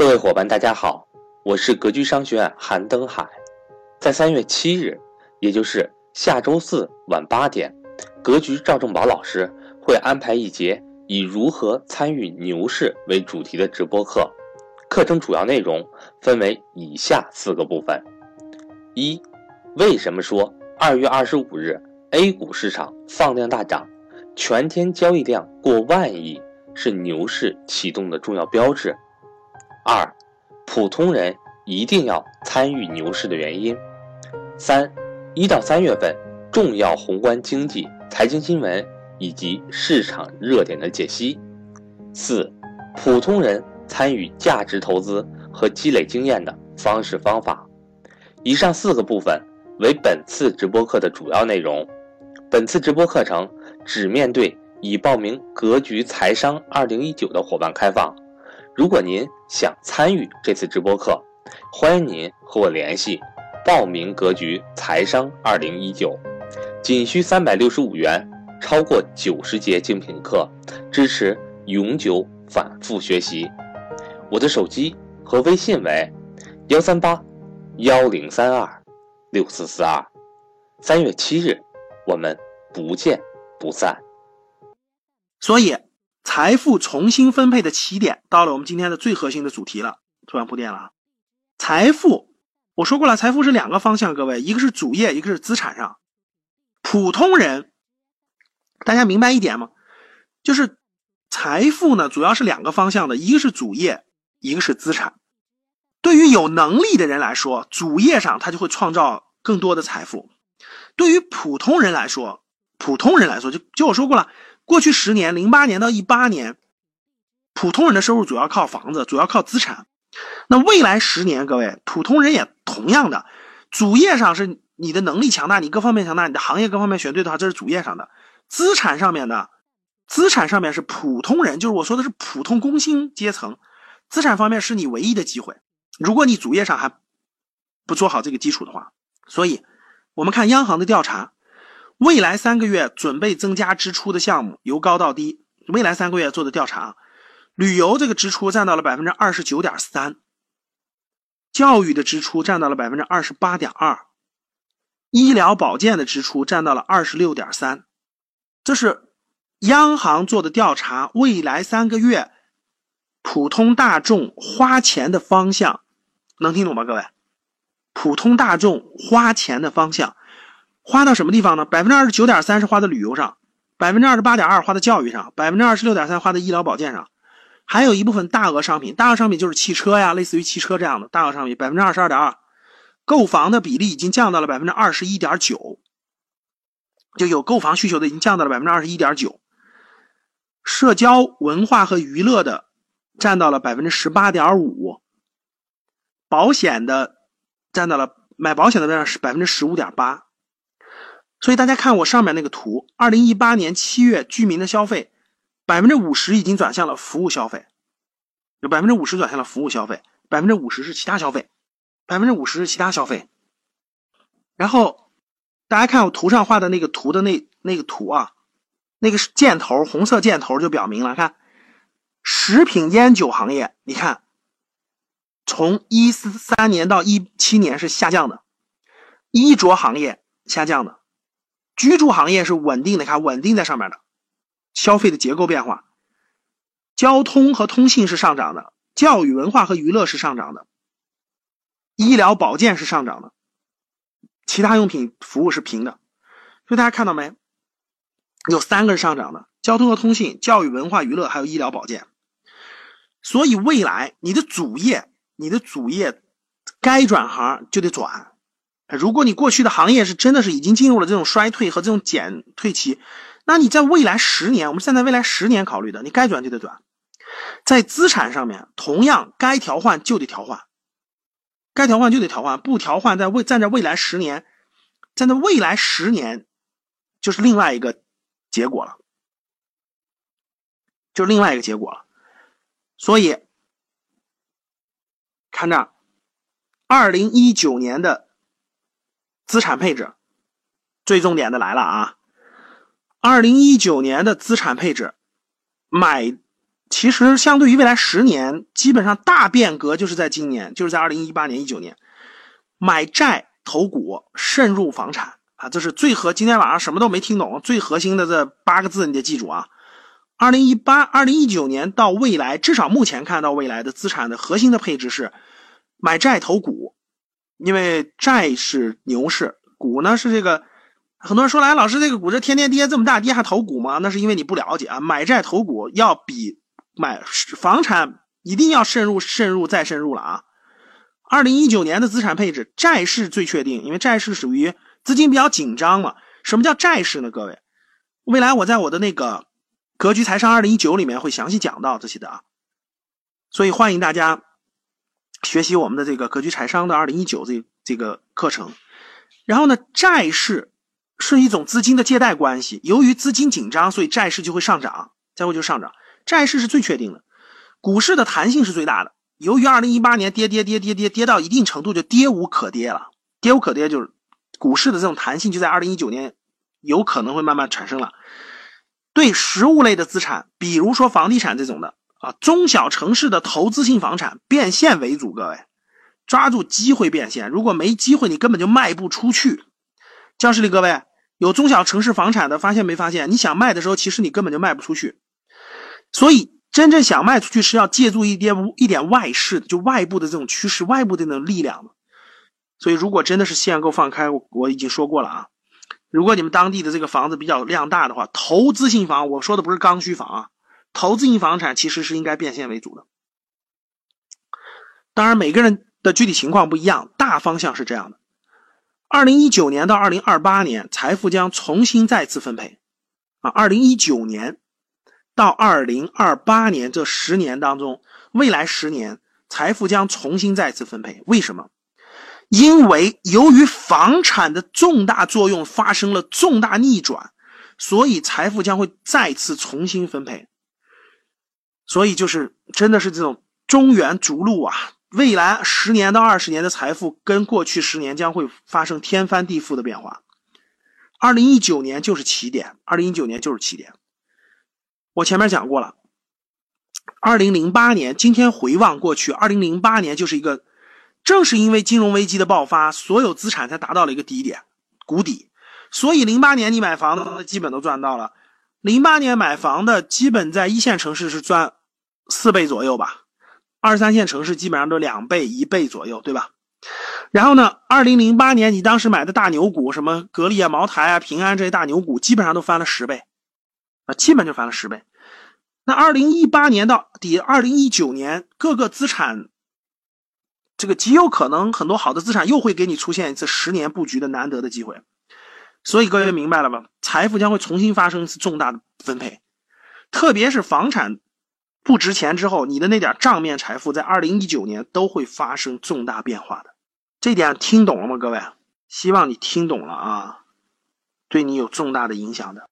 各位伙伴，大家好，我是格局商学院韩登海。在三月七日，也就是下周四晚八点，格局赵正宝老师会安排一节以如何参与牛市为主题的直播课。课程主要内容分为以下四个部分：一、为什么说二月二十五日 A 股市场放量大涨，全天交易量过万亿是牛市启动的重要标志？二，普通人一定要参与牛市的原因。三，一到三月份重要宏观经济、财经新闻以及市场热点的解析。四，普通人参与价值投资和积累经验的方式方法。以上四个部分为本次直播课的主要内容。本次直播课程只面对已报名“格局财商二零一九”的伙伴开放。如果您想参与这次直播课，欢迎您和我联系，报名格局财商二零一九，仅需三百六十五元，超过九十节精品课，支持永久反复学习。我的手机和微信为幺三八幺零三二六四四二。三月七日，我们不见不散。所以。财富重新分配的起点到了，我们今天的最核心的主题了。突然铺垫了啊，财富我说过了，财富是两个方向，各位，一个是主业，一个是资产上。普通人，大家明白一点吗？就是财富呢，主要是两个方向的，一个是主业，一个是资产。对于有能力的人来说，主业上他就会创造更多的财富；对于普通人来说，普通人来说，就就我说过了。过去十年，零八年到一八年，普通人的收入主要靠房子，主要靠资产。那未来十年，各位普通人也同样的，主业上是你的能力强大，你各方面强大，你的行业各方面选对的话，这是主业上的。资产上面的，资产上面是普通人，就是我说的是普通工薪阶层。资产方面是你唯一的机会，如果你主业上还不做好这个基础的话。所以，我们看央行的调查。未来三个月准备增加支出的项目由高到低。未来三个月做的调查，旅游这个支出占到了百分之二十九点三，教育的支出占到了百分之二十八点二，医疗保健的支出占到了二十六点三。这是央行做的调查，未来三个月普通大众花钱的方向，能听懂吗？各位，普通大众花钱的方向。花到什么地方呢？百分之二十九点三是花在旅游上，百分之二十八点二花在教育上，百分之二十六点三花在医疗保健上，还有一部分大额商品，大额商品就是汽车呀，类似于汽车这样的大额商品，百分之二十二点二，购房的比例已经降到了百分之二十一点九，就有购房需求的已经降到了百分之二十一点九，社交文化和娱乐的占到了百分之十八点五，保险的占到了买保险的占是百分之十五点八。所以大家看我上面那个图，二零一八年七月居民的消费，百分之五十已经转向了服务消费，有百分之五十转向了服务消费，百分之五十是其他消费，百分之五十是其他消费。然后大家看我图上画的那个图的那那个图啊，那个箭头，红色箭头就表明了，看食品烟酒行业，你看从一四三年到一七年是下降的，衣着行业下降的。居住行业是稳定的，看稳定在上面的，消费的结构变化，交通和通信是上涨的，教育文化和娱乐是上涨的，医疗保健是上涨的，其他用品服务是平的，所以大家看到没？有三个是上涨的，交通和通信、教育文化娱乐还有医疗保健。所以未来你的主业，你的主业该转行就得转。如果你过去的行业是真的是已经进入了这种衰退和这种减退期，那你在未来十年，我们现在未来十年考虑的，你该转就得转。在资产上面，同样该调换就得调换，该调换就得调换，不调换在未站在未来十年，站在未来十年，就是另外一个结果了，就是另外一个结果了。所以看这，二零一九年的。资产配置，最重点的来了啊！二零一九年的资产配置，买其实相对于未来十年，基本上大变革就是在今年，就是在二零一八年、一九年，买债投股，渗入房产啊，这是最核。今天晚上什么都没听懂，最核心的这八个字你得记住啊。二零一八、二零一九年到未来，至少目前看到未来的资产的核心的配置是买债投股，因为债是牛市，股呢是这个。很多人说来，老师这个股这天天跌这么大跌还投股吗？那是因为你不了解啊。买债投股要比买房产一定要慎入、慎入再慎入了啊。二零一九年的资产配置，债市最确定，因为债市属于资金比较紧张嘛。什么叫债市呢？各位，未来我在我的那个。格局财商二零一九里面会详细讲到这些的啊，所以欢迎大家学习我们的这个格局财商的二零一九这这个课程。然后呢，债市是一种资金的借贷关系，由于资金紧张，所以债市就会上涨，再会就上涨。债市是最确定的，股市的弹性是最大的。由于二零一八年跌跌跌跌跌跌到一定程度就跌无可跌了，跌无可跌就是股市的这种弹性就在二零一九年有可能会慢慢产生了。对实物类的资产，比如说房地产这种的啊，中小城市的投资性房产变现为主，各位抓住机会变现。如果没机会，你根本就卖不出去。教室里各位有中小城市房产的，发现没发现？你想卖的时候，其实你根本就卖不出去。所以真正想卖出去，是要借助一点一点外势，就外部的这种趋势、外部的那种力量。所以如果真的是限购放开，我我已经说过了啊。如果你们当地的这个房子比较量大的话，投资性房，我说的不是刚需房啊，投资性房产其实是应该变现为主的。当然，每个人的具体情况不一样，大方向是这样的：二零一九年到二零二八年，财富将重新再次分配。啊，二零一九年到二零二八年这十年当中，未来十年财富将重新再次分配。为什么？因为由于房产的重大作用发生了重大逆转，所以财富将会再次重新分配。所以就是真的是这种中原逐鹿啊！未来十年到二十年的财富跟过去十年将会发生天翻地覆的变化。二零一九年就是起点，二零一九年就是起点。我前面讲过了，二零零八年，今天回望过去，二零零八年就是一个。正是因为金融危机的爆发，所有资产才达到了一个低点、谷底，所以零八年你买房的基本都赚到了。零八年买房的基本在一线城市是赚四倍左右吧，二三线城市基本上都两倍、一倍左右，对吧？然后呢，二零零八年你当时买的大牛股，什么格力啊、茅台啊、平安这些大牛股，基本上都翻了十倍，啊，基本就翻了十倍。那二零一八年到底，二零一九年各个资产。这个极有可能很多好的资产又会给你出现一次十年布局的难得的机会，所以各位明白了吧？财富将会重新发生一次重大的分配，特别是房产不值钱之后，你的那点账面财富在二零一九年都会发生重大变化的。这点听懂了吗？各位，希望你听懂了啊，对你有重大的影响的。